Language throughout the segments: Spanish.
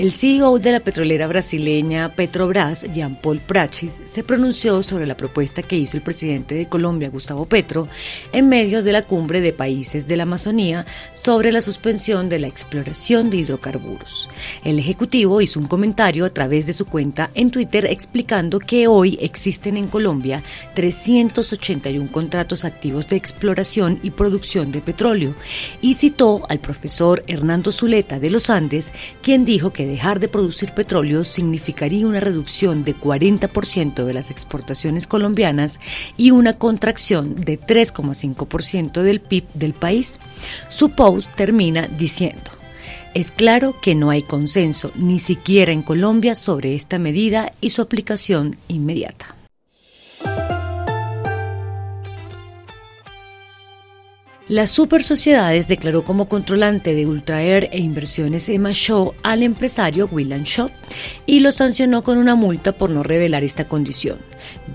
El CEO de la petrolera brasileña Petrobras, Jean Paul Prachis, se pronunció sobre la propuesta que hizo el presidente de Colombia, Gustavo Petro, en medio de la cumbre de países de la Amazonía sobre la suspensión de la exploración de hidrocarburos. El ejecutivo hizo un comentario a través de su cuenta en Twitter explicando que hoy existen en Colombia 381 contratos activos de exploración y producción de petróleo y citó al profesor Hernando Zuleta de los Andes, quien dijo que dejar de producir petróleo significaría una reducción de 40% de las exportaciones colombianas y una contracción de 3,5% del PIB del país. Su post termina diciendo, es claro que no hay consenso, ni siquiera en Colombia, sobre esta medida y su aplicación inmediata. Las super sociedades declaró como controlante de Ultraer e inversiones Emma Shaw al empresario William Shaw y lo sancionó con una multa por no revelar esta condición.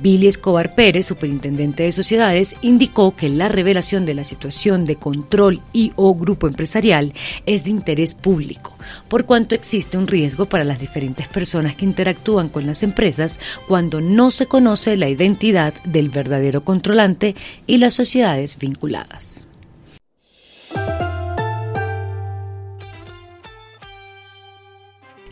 Billy Escobar Pérez, superintendente de sociedades, indicó que la revelación de la situación de control y o grupo empresarial es de interés público, por cuanto existe un riesgo para las diferentes personas que interactúan con las empresas cuando no se conoce la identidad del verdadero controlante y las sociedades vinculadas.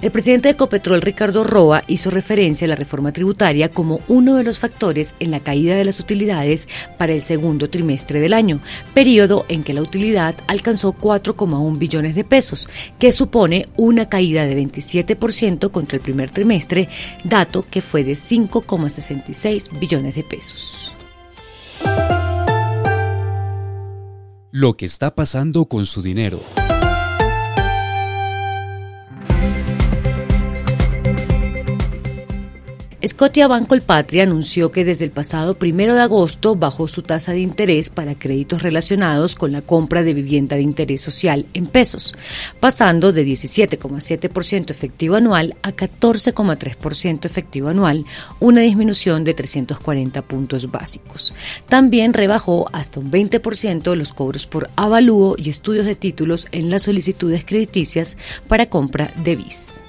El presidente de Ecopetrol, Ricardo Roa, hizo referencia a la reforma tributaria como uno de los factores en la caída de las utilidades para el segundo trimestre del año, periodo en que la utilidad alcanzó 4,1 billones de pesos, que supone una caída de 27% contra el primer trimestre, dato que fue de 5,66 billones de pesos. Lo que está pasando con su dinero. Scotiabank Colpatria anunció que desde el pasado primero de agosto bajó su tasa de interés para créditos relacionados con la compra de vivienda de interés social en pesos, pasando de 17,7% efectivo anual a 14,3% efectivo anual, una disminución de 340 puntos básicos. También rebajó hasta un 20% los cobros por avalúo y estudios de títulos en las solicitudes crediticias para compra de BIS.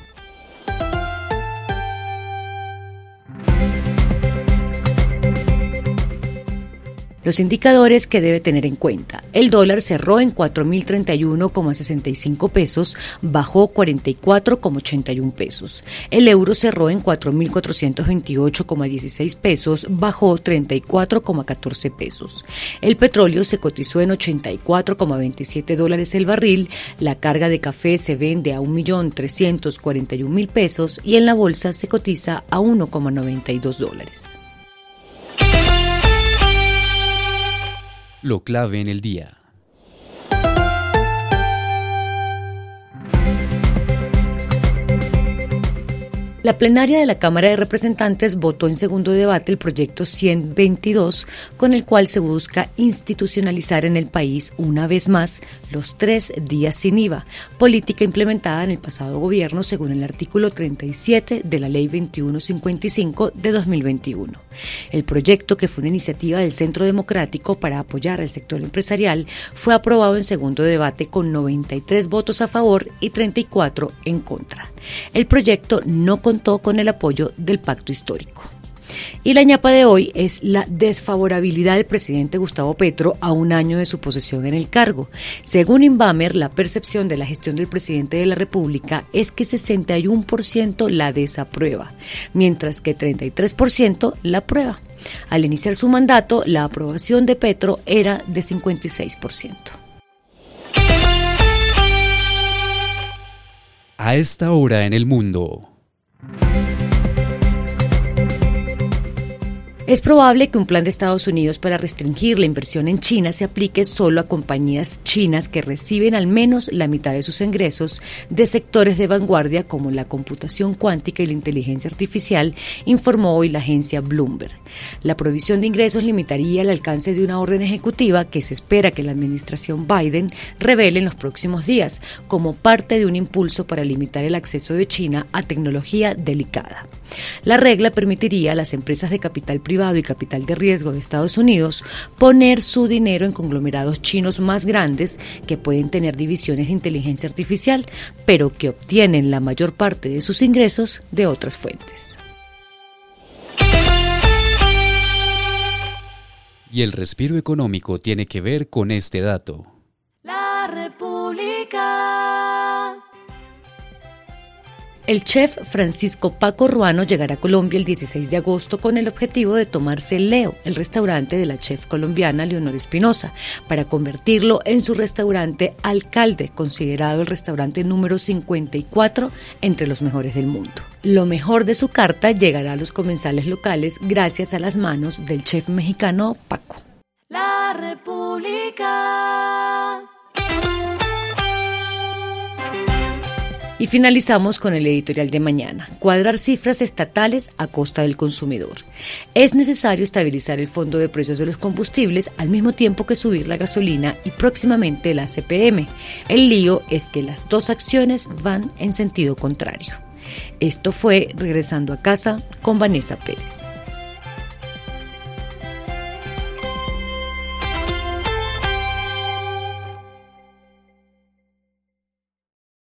Los indicadores que debe tener en cuenta. El dólar cerró en 4.031,65 pesos, bajó 44,81 pesos. El euro cerró en 4.428,16 pesos, bajó 34,14 pesos. El petróleo se cotizó en 84,27 dólares el barril. La carga de café se vende a 1.341.000 pesos y en la bolsa se cotiza a 1,92 dólares. Lo clave en el día. La plenaria de la Cámara de Representantes votó en segundo debate el proyecto 122, con el cual se busca institucionalizar en el país una vez más los tres días sin IVA, política implementada en el pasado gobierno según el artículo 37 de la Ley 2155 de 2021. El proyecto, que fue una iniciativa del Centro Democrático para apoyar al sector empresarial, fue aprobado en segundo debate con 93 votos a favor y 34 en contra. El proyecto no con el apoyo del pacto histórico. Y la ñapa de hoy es la desfavorabilidad del presidente Gustavo Petro a un año de su posesión en el cargo. Según Inbamer, la percepción de la gestión del presidente de la República es que 61% la desaprueba, mientras que 33% la aprueba. Al iniciar su mandato, la aprobación de Petro era de 56%. A esta hora en el mundo. Es probable que un plan de Estados Unidos para restringir la inversión en China se aplique solo a compañías chinas que reciben al menos la mitad de sus ingresos de sectores de vanguardia como la computación cuántica y la inteligencia artificial, informó hoy la agencia Bloomberg. La provisión de ingresos limitaría el alcance de una orden ejecutiva que se espera que la administración Biden revele en los próximos días como parte de un impulso para limitar el acceso de China a tecnología delicada. La regla permitiría a las empresas de capital privado y capital de riesgo de Estados Unidos poner su dinero en conglomerados chinos más grandes que pueden tener divisiones de inteligencia artificial, pero que obtienen la mayor parte de sus ingresos de otras fuentes. Y el respiro económico tiene que ver con este dato. El chef Francisco Paco Ruano llegará a Colombia el 16 de agosto con el objetivo de tomarse Leo, el restaurante de la chef colombiana Leonor Espinosa, para convertirlo en su restaurante Alcalde, considerado el restaurante número 54 entre los mejores del mundo. Lo mejor de su carta llegará a los comensales locales gracias a las manos del chef mexicano Paco. La República. Y finalizamos con el editorial de mañana, cuadrar cifras estatales a costa del consumidor. Es necesario estabilizar el fondo de precios de los combustibles al mismo tiempo que subir la gasolina y próximamente la CPM. El lío es que las dos acciones van en sentido contrario. Esto fue Regresando a casa con Vanessa Pérez.